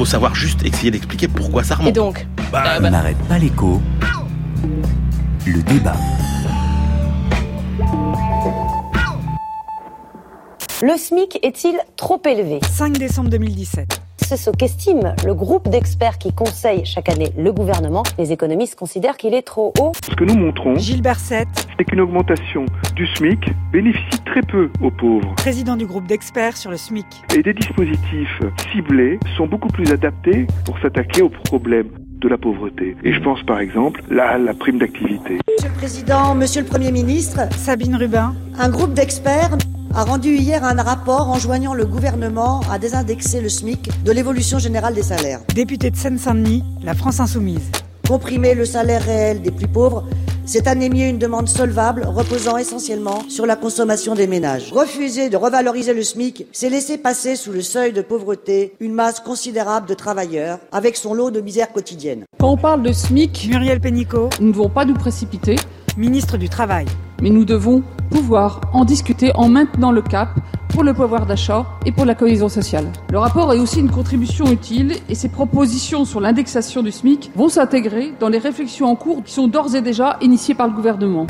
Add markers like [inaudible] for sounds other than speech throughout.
faut savoir juste essayer d'expliquer pourquoi ça remonte. Et donc Bah, On n'arrête pas l'écho. Le débat. Le SMIC est-il trop élevé? 5 décembre 2017. C'est ce qu'estime le groupe d'experts qui conseille chaque année le gouvernement. Les économistes considèrent qu'il est trop haut. Ce que nous montrons, Gilles Berset, c'est qu'une augmentation du SMIC bénéficie très peu aux pauvres. président du groupe d'experts sur le SMIC. Et des dispositifs ciblés sont beaucoup plus adaptés pour s'attaquer aux problèmes de la pauvreté. Et je pense par exemple là à la prime d'activité. Monsieur le Président, Monsieur le Premier ministre, Sabine Rubin, un groupe d'experts a rendu hier un rapport enjoignant le gouvernement à désindexer le SMIC de l'évolution générale des salaires. député de Seine-Saint-Denis, la France Insoumise. Comprimer le salaire réel des plus pauvres, c'est anémier une demande solvable reposant essentiellement sur la consommation des ménages. Refuser de revaloriser le SMIC, c'est laisser passer sous le seuil de pauvreté une masse considérable de travailleurs avec son lot de misère quotidienne. Quand on parle de SMIC, Muriel Pénicaud, nous ne devons pas nous précipiter, ministre du Travail. mais nous devons pouvoir en discuter en maintenant le cap pour le pouvoir d'achat et pour la cohésion sociale. Le rapport est aussi une contribution utile et ses propositions sur l'indexation du SMIC vont s'intégrer dans les réflexions en cours qui sont d'ores et déjà initiées par le gouvernement.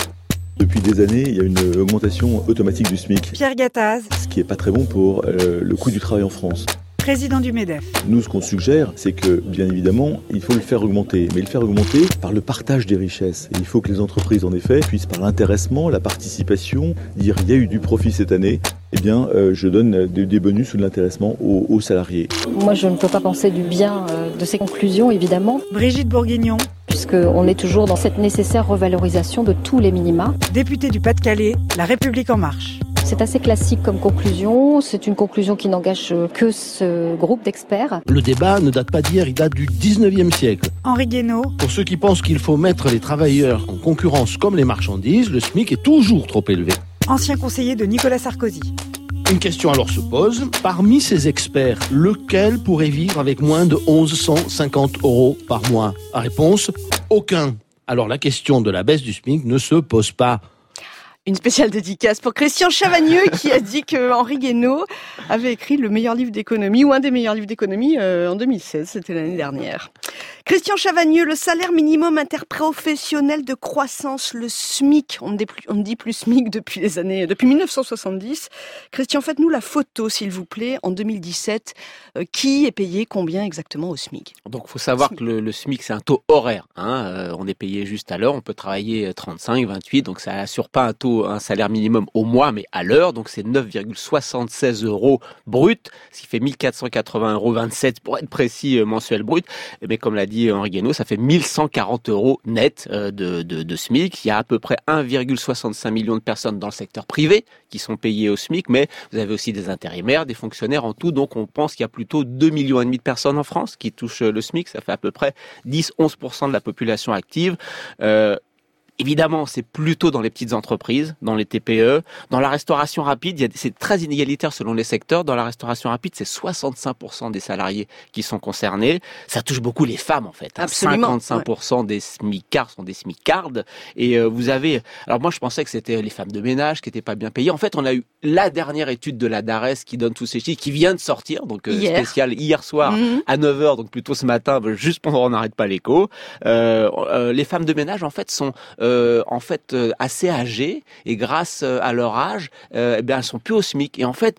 Depuis des années, il y a une augmentation automatique du SMIC, Pierre Gattaz, ce qui n'est pas très bon pour euh, le coût du travail en France. Président du MEDEF. Nous, ce qu'on suggère, c'est que, bien évidemment, il faut le faire augmenter, mais le faire augmenter par le partage des richesses. Et il faut que les entreprises, en effet, puissent, par l'intéressement, la participation, dire il y a eu du profit cette année, eh bien, euh, je donne des, des bonus ou de l'intéressement aux, aux salariés. Moi, je ne peux pas penser du bien euh, de ces conclusions, évidemment, Brigitte Bourguignon, puisqu'on est toujours dans cette nécessaire revalorisation de tous les minima. député du Pas-de-Calais, La République en marche. C'est assez classique comme conclusion. C'est une conclusion qui n'engage que ce groupe d'experts. Le débat ne date pas d'hier, il date du 19e siècle. Henri Guénaud, Pour ceux qui pensent qu'il faut mettre les travailleurs en concurrence comme les marchandises, le SMIC est toujours trop élevé. ancien conseiller de Nicolas Sarkozy. Une question alors se pose, parmi ces experts, lequel pourrait vivre avec moins de 1150 euros par mois? Réponse, aucun. Alors la question de la baisse du SMIC ne se pose pas. Une spéciale dédicace pour Christian Chavagneux qui a dit que Henri Guénaud avait écrit le meilleur livre d'économie ou un des meilleurs livres d'économie euh, en 2016, c'était l'année dernière. Christian Chavagneux, le salaire minimum interprofessionnel de croissance, le SMIC, on ne dit plus, SMIC depuis les années, depuis 1970. Christian, faites-nous la photo, s'il vous plaît, en 2017. Euh, qui est payé combien exactement au SMIC Donc, faut savoir que le, SMIC, c'est un taux horaire. Hein. Euh, on est payé juste à l'heure. On peut travailler 35, 28. Donc, ça assure pas un taux, un salaire minimum au mois, mais à l'heure. Donc, c'est 9,76 euros brut, ce qui fait 1480 euros 27 pour être précis euh, mensuel brut. Mais comme l'a dit Henri Guénaud, ça fait 1140 euros net euh, de, de, SMIC. Il y a à peu près 1,65 million de personnes dans le secteur privé qui sont payées au SMIC, mais vous avez aussi des intérimaires, des fonctionnaires en tout. Donc, on pense qu'il y a plutôt 2 millions de personnes en France qui touchent euh, le SMIC. Ça fait à peu près 10-11% de la population active. Euh, Évidemment, c'est plutôt dans les petites entreprises, dans les TPE, dans la restauration rapide. C'est très inégalitaire selon les secteurs. Dans la restauration rapide, c'est 65% des salariés qui sont concernés. Ça touche beaucoup les femmes en fait. hein. Absolument, 55% des smicards sont des smicardes. Et euh, vous avez. Alors moi, je pensais que c'était les femmes de ménage qui étaient pas bien payées. En fait, on a eu la dernière étude de la DARES qui donne tous ces chiffres, qui vient de sortir, donc euh, Hier. spécial hier soir Mhm. à 9h, donc plutôt ce matin, juste pendant on n'arrête pas l'écho. Euh, euh, les femmes de ménage en fait sont euh, en fait euh, assez âgées et grâce euh, à leur âge, eh bien elles sont plus au SMIC. Et en fait,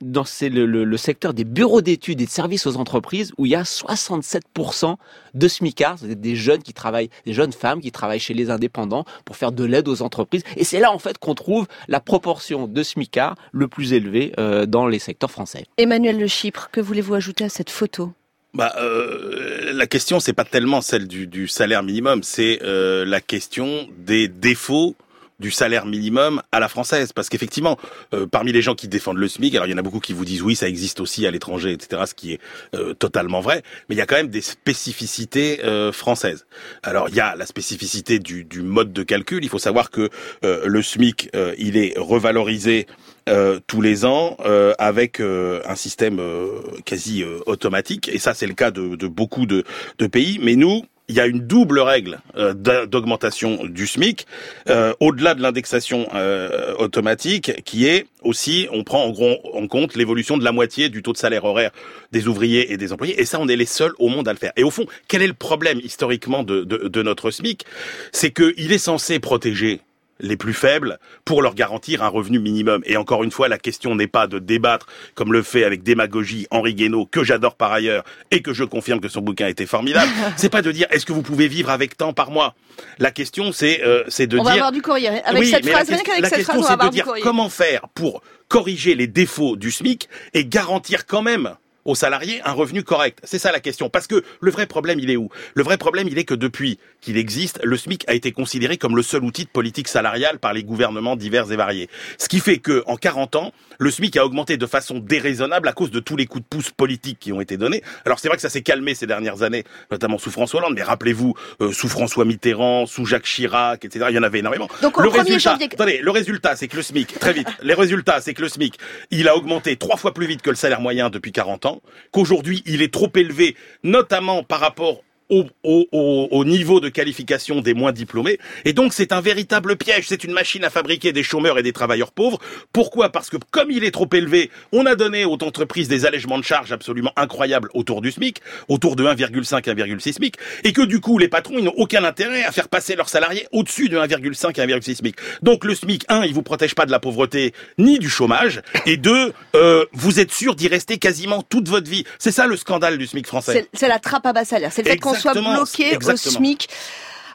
dans c'est le, secteur des bureaux d'études et de services aux entreprises où il y a 67% de SMICards, des jeunes qui travaillent, des jeunes femmes qui travaillent chez les indépendants pour faire de l'aide aux entreprises. Et c'est là en fait qu'on trouve la proportion de SMICards le plus élevée dans les secteurs français. Emmanuel Le Chypre, que voulez-vous ajouter à cette photo? Bah, euh, la question, c'est pas tellement celle du, salaire minimum, c'est euh, la question des défauts du salaire minimum à la française. Parce qu'effectivement, euh, parmi les gens qui défendent le SMIC, alors il y en a beaucoup qui vous disent oui, ça existe aussi à l'étranger, etc., ce qui est euh, totalement vrai, mais il y a quand même des spécificités françaises. Alors il y a la spécificité du, du mode de calcul. Il faut savoir que le SMIC, il est revalorisé euh, tous les ans euh, avec euh, un système euh, quasi euh, automatique. Et ça c'est le cas de, de beaucoup de, de pays. Mais nous il y a une double règle euh, d'a- d'augmentation du SMIC, euh, au-delà de l'indexation euh, automatique, qui est aussi, on prend en, gros, en compte l'évolution de la moitié du taux de salaire horaire des ouvriers et des employés, et ça, on est les seuls au monde à le faire. Et au fond, quel est le problème historiquement de, de, de notre SMIC? C'est qu'il est censé protéger les plus faibles pour leur garantir un revenu minimum. Et encore une fois, la question n'est pas de débattre comme le fait avec démagogie Henri Guénaud, que j'adore par ailleurs, et que je confirme que son bouquin était formidable. [laughs] c'est pas de dire est-ce que vous pouvez vivre avec tant par mois? La question c'est euh, c'est de on dire va avoir du courrier. Avec oui, cette phrase, la, rien qu'avec cette question, phrase, on va c'est avoir de du dire courrier. comment faire pour corriger les défauts du SMIC et garantir quand même aux salariés un revenu correct. C'est ça la question. Parce que le vrai problème, il est où? Le vrai problème, il est que depuis qu'il existe, le SMIC a été considéré comme le seul outil de politique salariale par les gouvernements divers et variés. Ce qui fait que, en 40 ans, le SMIC a augmenté de façon déraisonnable à cause de tous les coups de pouce politiques qui ont été donnés. Alors c'est vrai que ça s'est calmé ces dernières années, notamment sous François Hollande, mais rappelez-vous, euh, sous François Mitterrand, sous Jacques Chirac, etc., il y en avait énormément. Donc, le 1er résultat, janvier- attendez, le résultat, c'est que le SMIC, très vite, les résultats, c'est que le SMIC, il a augmenté trois fois plus vite que le salaire moyen depuis 40 ans, qu'aujourd'hui, il est trop élevé, notamment par rapport au, au, au, au niveau de qualification des moins diplômés. Et donc, c'est un véritable piège. C'est une machine à fabriquer des chômeurs et des travailleurs pauvres. Pourquoi? Parce que comme il est trop élevé, on a donné aux entreprises des allègements de charges absolument incroyables autour du SMIC, autour de 1,5, 1,6 SMIC, et que du coup, les patrons, ils n'ont aucun intérêt à faire passer leurs salariés au-dessus de 1,5 et 1,6 SMIC. Donc, le SMIC, un, il vous protège pas de la pauvreté ni du chômage, et deux, euh, vous êtes sûr d'y rester quasiment toute votre vie. C'est ça le scandale du SMIC français. C'est la trappe à bas salaire. Soit Exactement, bloqué au. SMIC.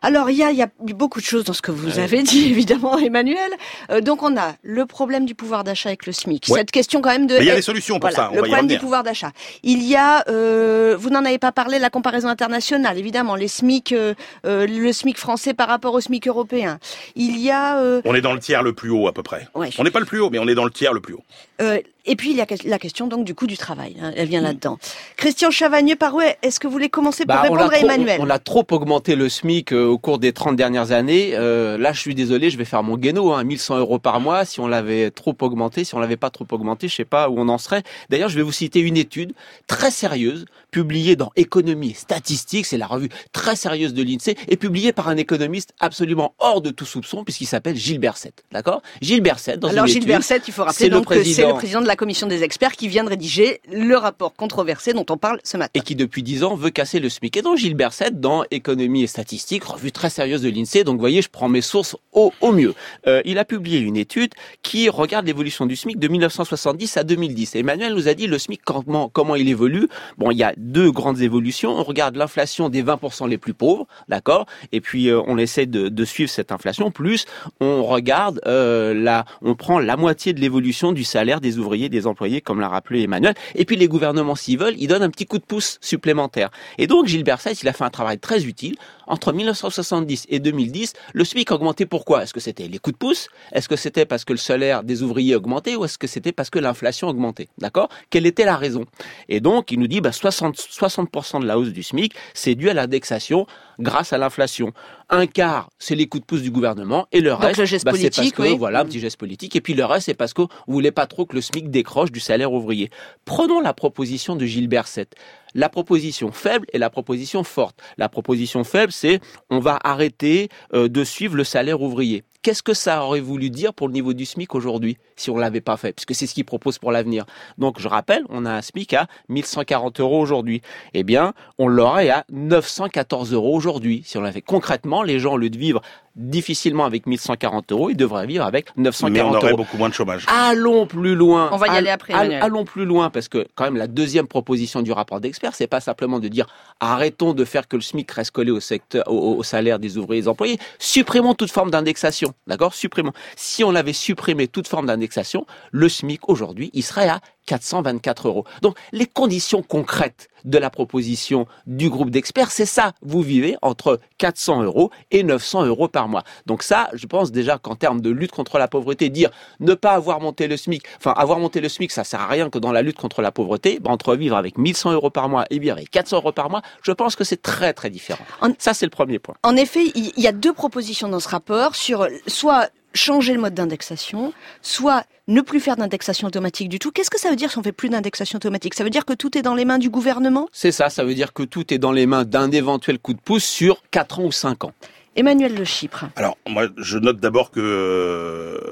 Alors, il y a, y a beaucoup de choses dans ce que vous avez dit, [laughs] évidemment, Emmanuel. Euh, donc, on a le problème du pouvoir d'achat avec le SMIC. Ouais. Cette question quand même de... Mais il y a des solutions pour voilà, ça, on le va y problème du pouvoir d'achat. Il y a, euh, vous n'en avez pas parlé, la comparaison internationale, évidemment, les SMIC, euh, euh, le SMIC français par rapport au SMIC européen. Il y a... euh, On est dans le tiers le plus haut à peu près. Ouais. On n'est pas le plus haut, mais on est dans le tiers le plus haut. Euh, et puis il y a la question donc du coût du travail, hein, elle vient là-dedans. Christian Chavagneux, par où est-ce que vous voulez commencer pour Bah, on, répondre à trop, Emmanuel? on- on a trop augmenté le SMIC euh, au cours des 30 dernières années. Euh, là, je suis désolé, je vais faire mon guéno, hein, 1100 euros par mois. Si on l'avait trop augmenté, si on l'avait pas trop augmenté, je sais pas où on en serait. D'ailleurs, je vais vous citer une étude très sérieuse, publiée dans Économie et Statistique, c'est la revue très sérieuse de l'INSEE, et publiée par un économiste absolument hors de tout soupçon, puisqu'il s'appelle Gilles Berset. D'accord? Gilles Berset, dans Alors une Gilles étude, Berset, il faut rappeler le donc que c'est le président de la commission des experts qui vient de rédiger le rapport controversé dont on parle ce matin. et qui depuis 10 ans veut casser le SMIC. Et donc Gilles Berset, dans Économie et Statistique, revue très sérieuse de l'INSEE, donc vous voyez, je prends mes sources au, au mieux. Euh, il a publié une étude qui regarde l'évolution du SMIC de 1970 à 2010. Et Emmanuel nous a dit le SMIC, comment, comment il évolue? Bon, il y a deux grandes évolutions. On regarde l'inflation des 20% les plus pauvres, d'accord? Et puis euh, on essaie de, suivre cette inflation, plus on regarde euh, on prend la moitié de l'évolution du salaire des ouvriers, des employés, comme l'a rappelé Emmanuel. Et puis les gouvernements, s'ils veulent, ils donnent un petit coup de pouce supplémentaire. Et donc Gilles Berset, il a fait un travail très utile. Entre 1970 et 2010, le SMIC a augmenté pourquoi? Est-ce que c'était les coups de pouce? Est-ce que c'était parce que le salaire des ouvriers augmentait ou est-ce que c'était parce que l'inflation augmentait? D'accord? Quelle était la raison? Et donc il nous dit bah, 60, 60% de la hausse du SMIC, c'est dû à l'indexation grâce à l'inflation. Un quart, c'est les coups de pouce du gouvernement et le reste, le bah, c'est parce que oui. voilà un petit geste politique. Et puis le reste, c'est parce qu'on voulait pas trop que le SMIC décroche du salaire ouvrier. Prenons la proposition de Gilles Berset. La proposition faible et la proposition forte. La proposition faible, c'est on va arrêter euh, de suivre le salaire ouvrier. Qu'est-ce que ça aurait voulu dire pour le niveau du SMIC aujourd'hui si on l'avait pas fait? Puisque c'est ce qu'il propose pour l'avenir. Donc je rappelle, on a un SMIC à 1140 euros aujourd'hui. Eh bien, on l'aurait à 914 euros aujourd'hui. Si on l'avait concrètement, les gens, au lieu de vivre difficilement avec 1140 euros, ils devraient vivre avec Mais 940 on aurait euros. beaucoup moins de chômage. Allons plus loin. On va y All- aller après. Allons plus loin parce que quand même la deuxième proposition du rapport d'experts, c'est pas simplement de dire arrêtons de faire que le SMIC reste collé au secteur, au, au salaire des ouvriers et des employés, supprimons toute forme d'indexation, d'accord? Supprimons. Si on avait supprimé toute forme d'indexation, le SMIC aujourd'hui, il serait à 424 euros. Donc les conditions concrètes de la proposition du groupe d'experts, c'est ça. Vous vivez entre 400 euros et 900 euros par mois. Donc ça, je pense déjà qu'en termes de lutte contre la pauvreté, dire ne pas avoir monté le SMIC, enfin avoir monté le SMIC, ça sert à rien que dans la lutte contre la pauvreté, ben, entre vivre avec 1100 euros par mois et vivre avec 400 euros par mois, je pense que c'est très très différent. En- Ça, c'est le premier point. En effet, il y a deux propositions dans ce rapport sur soit changer le mode d'indexation, soit ne plus faire d'indexation automatique du tout. Qu'est-ce que ça veut dire si on fait plus d'indexation automatique? Ça veut dire que tout est dans les mains du gouvernement? C'est ça, ça veut dire que tout est dans les mains d'un éventuel coup de pouce sur 4 ans ou 5 ans. Emmanuel Le Chypre. Alors, moi, je note d'abord que euh,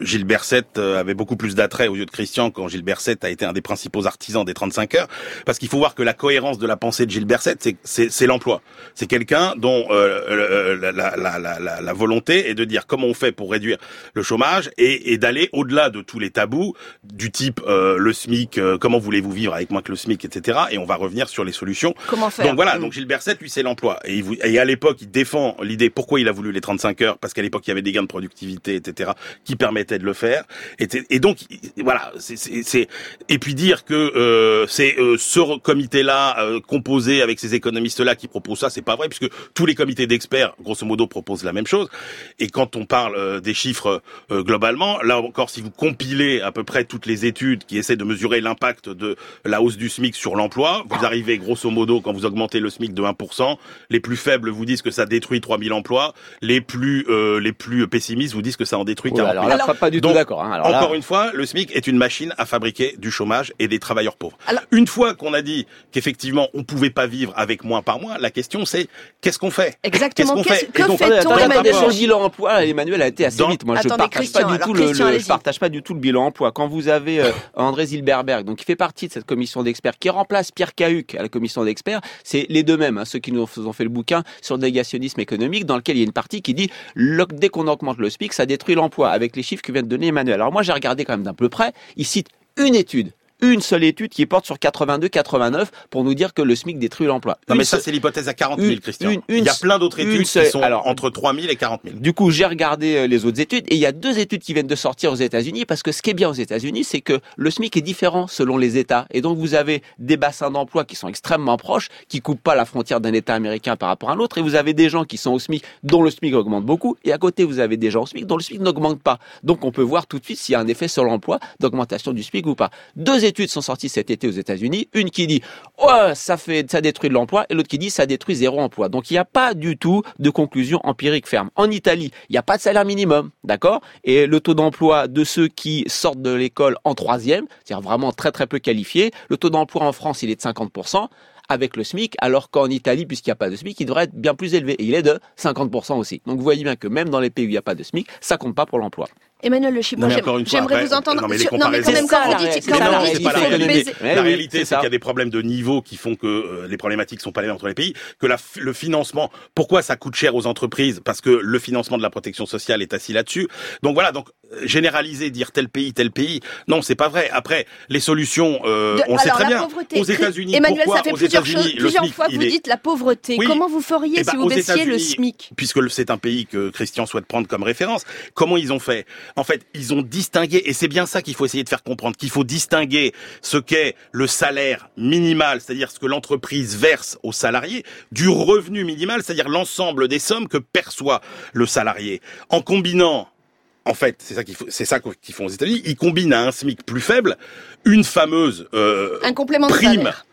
Gilles Berset euh, avait beaucoup plus d'attrait aux yeux de Christian quand Gilles Berset a été un des principaux artisans des 35 heures, parce qu'il faut voir que la cohérence de la pensée de Gilles Berset, c'est l'emploi. C'est quelqu'un dont euh, la, la, la, la, volonté est de dire comment on fait pour réduire le chômage et, et d'aller au-delà de tous les tabous du type euh, le SMIC, euh, comment voulez-vous vivre avec moins que le SMIC, etc. Et on va revenir sur les solutions. Comment faire? Donc voilà, donc Gilles Berset, lui, c'est l'emploi. Et, et à l'époque, il défend l'idée pourquoi il a voulu les 35 heures, parce qu'à l'époque, il y avait des gains de productivité, etc., qui permettaient de le faire. Et, et donc voilà, c'est et puis dire que euh, c'est euh, ce comité-là euh, composé avec ces économistes-là qui proposent ça, c'est pas vrai puisque tous les comités d'experts, grosso modo, proposent la même chose. Et quand on parle euh, des chiffres euh, globalement, là encore, si vous compilez à peu près toutes les études qui essaient de mesurer l'impact de la hausse du SMIC sur l'emploi, vous arrivez grosso modo quand vous augmentez le SMIC de 1%, les plus faibles vous disent que ça détruit 3000 emplois, les plus les plus pessimistes vous disent que ça en détruit 40 000. alors là, pas du tout d'accord. Hein. Alors encore une fois, le SMIC est une machine à fabriquer du chômage et des travailleurs pauvres. Alors, une fois qu'on a dit qu'effectivement on pouvait pas vivre avec moins par mois, la question c'est qu'est-ce qu'on fait? Exactement. Qu'est-ce qu'on fait? Que donc, fait-on, Emmanuel sur le bilan emploi, Emmanuel a été assez Dans- vite. Moi, je partage Christian, pas du alors, tout le, Christian, le- allez-y. je partage pas du tout le bilan emploi. Quand vous avez euh, André Zilberberg, donc qui fait partie de cette commission d'experts, qui remplace Pierre Cahuc à la commission d'experts, c'est les deux mêmes, hein, ceux qui nous ont fait le bouquin sur le négationnisme économique, dans lequel il y a une partie qui dit le- dès qu'on augmente le SMIC, ça détruit l'emploi, avec les chiffres que vient de donner Emmanuel. Alors moi, j'ai regardé quand même d'un peu près. Il cite une étude. Une seule étude qui porte sur 82-89 pour nous dire que le SMIC détruit l'emploi. Non Une mais ça c'est l'hypothèse à 40 000, une- Christian. une- il y a plein d'autres études seule- qui sont alors- entre 3 000 et 40 000. Du coup, j'ai regardé euh, les autres études et il y a deux études qui viennent de sortir aux États-Unis parce que ce qui est bien aux États-Unis, c'est que le SMIC est différent selon les États et donc vous avez des bassins d'emploi qui sont extrêmement proches, qui coupent pas la frontière d'un État américain par rapport à l'autre et vous avez des gens qui sont au SMIC dont le SMIC augmente beaucoup et à côté vous avez des gens au SMIC dont le SMIC n'augmente pas. Donc on peut voir tout de suite s'il y a un effet sur l'emploi d'augmentation du SMIC ou pas. Deux études sont sorties cet été aux États-Unis, une qui dit ouais ça fait ça détruit de l'emploi et l'autre qui dit ça détruit zéro emploi. Donc il n'y a pas du tout de conclusion empirique ferme. En Italie, il n'y a pas de salaire minimum, d'accord? Et le taux d'emploi de ceux qui sortent de l'école en troisième, c'est-à-dire vraiment très très peu qualifiés, le taux d'emploi en France il est de 50% avec le SMIC, alors qu'en Italie, puisqu'il n'y a pas de SMIC, il devrait être bien plus élevé. Et il est de 50% aussi. Donc vous voyez bien que même dans les pays où il n'y a pas de SMIC, ça compte pas pour l'emploi. Emmanuel Le fois, j'aimerais vous entendre. non, mais les non, mais quand comparaisons- même, quand vous dites, quand réalité. vous Non, dites c'est qu'il pas la réalité. la réalité, c'est qu'il y a des problèmes de niveau qui font que euh, les problématiques sont pas les mêmes entre les pays, que la, le financement, pourquoi ça coûte cher aux entreprises? Parce que le financement de la protection sociale est assis là-dessus. Donc voilà, donc euh, généraliser, dire tel pays, tel pays, non, c'est pas vrai. Après, les solutions, euh, De- on sait très la bien. pauvreté, Aux États-Unis, Emmanuel, pourquoi ça fait plusieurs, choses, plusieurs SMIC, fois il vous est- dites la pauvreté. Oui. Comment vous feriez Eh ben, si vous aux baissiez le SMIC? puisque c'est un pays que Christian souhaite prendre comme référence, comment ils ont fait? En fait, ils ont distingué, et c'est bien ça qu'il faut essayer de faire comprendre, qu'il faut distinguer ce qu'est le salaire minimal, c'est-à-dire ce que l'entreprise verse aux salariés, du revenu minimal, c'est-à-dire l'ensemble des sommes que perçoit le salarié. En combinant en fait, c'est ça qu'il faut, c'est ça qu'ils font aux États-Unis. Ils combinent à un SMIC plus faible une fameuse euh, Un complément de prime salaire.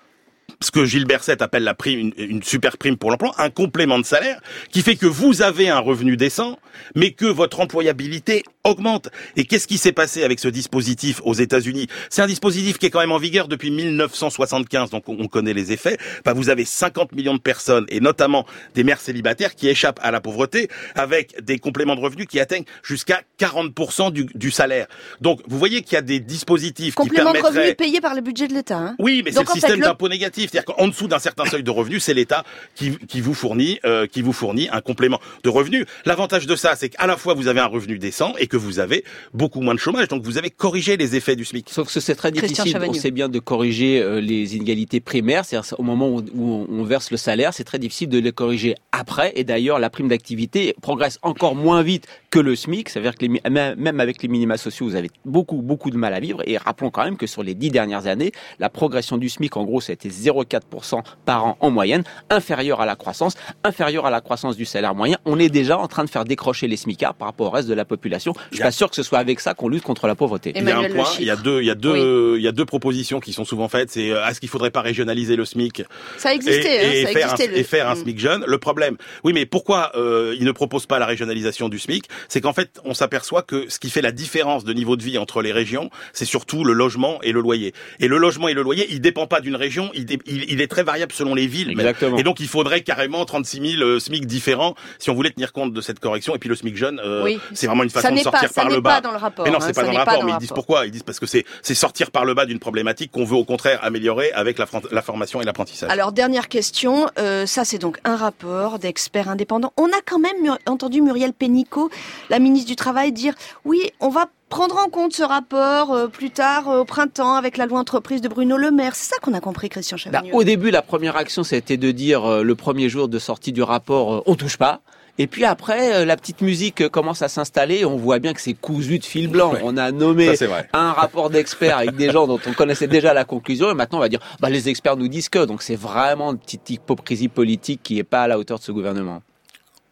Ce que Gilles Berset appelle la prime, une, une super prime pour l'emploi, un complément de salaire qui fait que vous avez un revenu décent, mais que votre employabilité augmente. Et qu'est-ce qui s'est passé avec ce dispositif aux États-Unis? C'est un dispositif qui est quand même en vigueur depuis 1975, donc on on connaît les effets. Bah, vous avez 50 millions de personnes, et notamment des mères célibataires, qui échappent à la pauvreté avec des compléments de revenus qui atteignent jusqu'à 40% du, du salaire. Donc vous voyez qu'il y a des dispositifs Complément qui de permettraient... revenus payé par le budget de l'État. hein. Oui, mais c'est le fait, système le- d'impôt C'est-à-dire qu'en dessous d'un certain seuil de revenus, c'est l'État qui, qui vous fournit, euh, qui vous fournit un complément de revenus. L'avantage de ça, c'est qu'à la fois vous avez un revenu décent et que vous avez beaucoup moins de chômage. Donc vous avez corrigé les effets du SMIC. Sauf que c'est très difficile, on sait bien de corriger euh, les inégalités primaires, c'est-à-dire au moment où on verse le salaire, c'est très difficile de les corriger après. Et d'ailleurs, la prime d'activité progresse encore moins vite que le SMIC, c'est-à-dire que les même avec les minima sociaux, vous avez beaucoup beaucoup de mal à vivre. Et rappelons quand même que sur les dix dernières années, la progression du SMIC, en gros, ça a été 0,4% par an en moyenne, inférieur à la croissance, inférieur à la croissance du salaire moyen. On est déjà en train de faire décrocher les SMICards par rapport au reste de la population. Je suis pas sûr que ce soit avec ça qu'on lutte contre la pauvreté. Il y a un point, il y a deux, il y a deux, il y a deux propositions qui sont souvent faites. C'est euh, est-ce qu'il faudrait pas régionaliser le SMIC Ça a existé, et, hein, et ça a faire existé, un, le- et faire un. SMIC jeune? Le problème, oui, mais pourquoi euh, il ne propose pas la régionalisation du SMIC c'est qu'en fait, on s'aperçoit que ce qui fait la différence de niveau de vie entre les régions, c'est surtout le logement et le loyer. Et le logement et le loyer, il dépend pas d'une région, il, dé- il, il est très variable selon les villes. même. Exactement. Et donc, il faudrait carrément 36 000 euh, SMIC différents si on voulait tenir compte de cette correction. Et puis le SMIC jeune, euh, Oui. c'est vraiment une Ça façon de sortir pas- ça par le n'est bas. pas dans le rapport, Mais non, hein, c'est pas ça dans le pas rapport. dans mais ils disent pourquoi? Ils disent parce que c'est sortir par le bas d'une problématique qu'on veut au contraire améliorer avec la, formation et l'apprentissage. Alors dernière question, euh, ça c'est donc un rapport d'experts indépendants. On a quand même Mur- entendu Muriel Pénicaud, la ministre du Travail, dire oui, on va prendre en compte ce rapport euh, plus tard euh, au printemps avec la loi entreprise de Bruno Le Maire. C'est ça qu'on a compris, Christian Bah, Chavagneux. au début, la première action, c'était de dire euh, le premier jour de sortie du rapport, euh, on touche pas. Et puis après, la petite musique commence à s'installer. On voit bien que c'est cousu de fil blanc. Ouais. On a nommé Ça, un rapport d'experts avec des gens dont on connaissait déjà la conclusion. Et maintenant, on va dire, bah, les experts nous disent que. Donc c'est vraiment une petite hypocrisie politique qui est pas à la hauteur de ce gouvernement.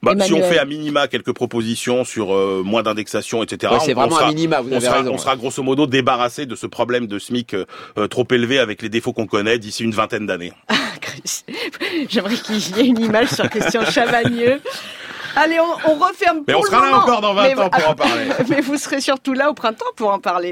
Bah, si on fait à minima quelques propositions sur euh, moins d'indexation, etc. Ouais, c'est on- on vraiment sera- un minima, vous on avez sera, raison. on sera grosso modo débarrassé de ce problème de SMIC euh, euh, trop élevé avec les défauts qu'on connaît d'ici une vingtaine d'années. Chris- [laughs] J'aimerais qu'il y ait une image sur Christian Chavagneux. Allez, on, on referme Mais pour on le sera là moment. encore dans 20 Mais- ans pour en parler. [laughs] Mais vous serez surtout là au printemps pour en parler.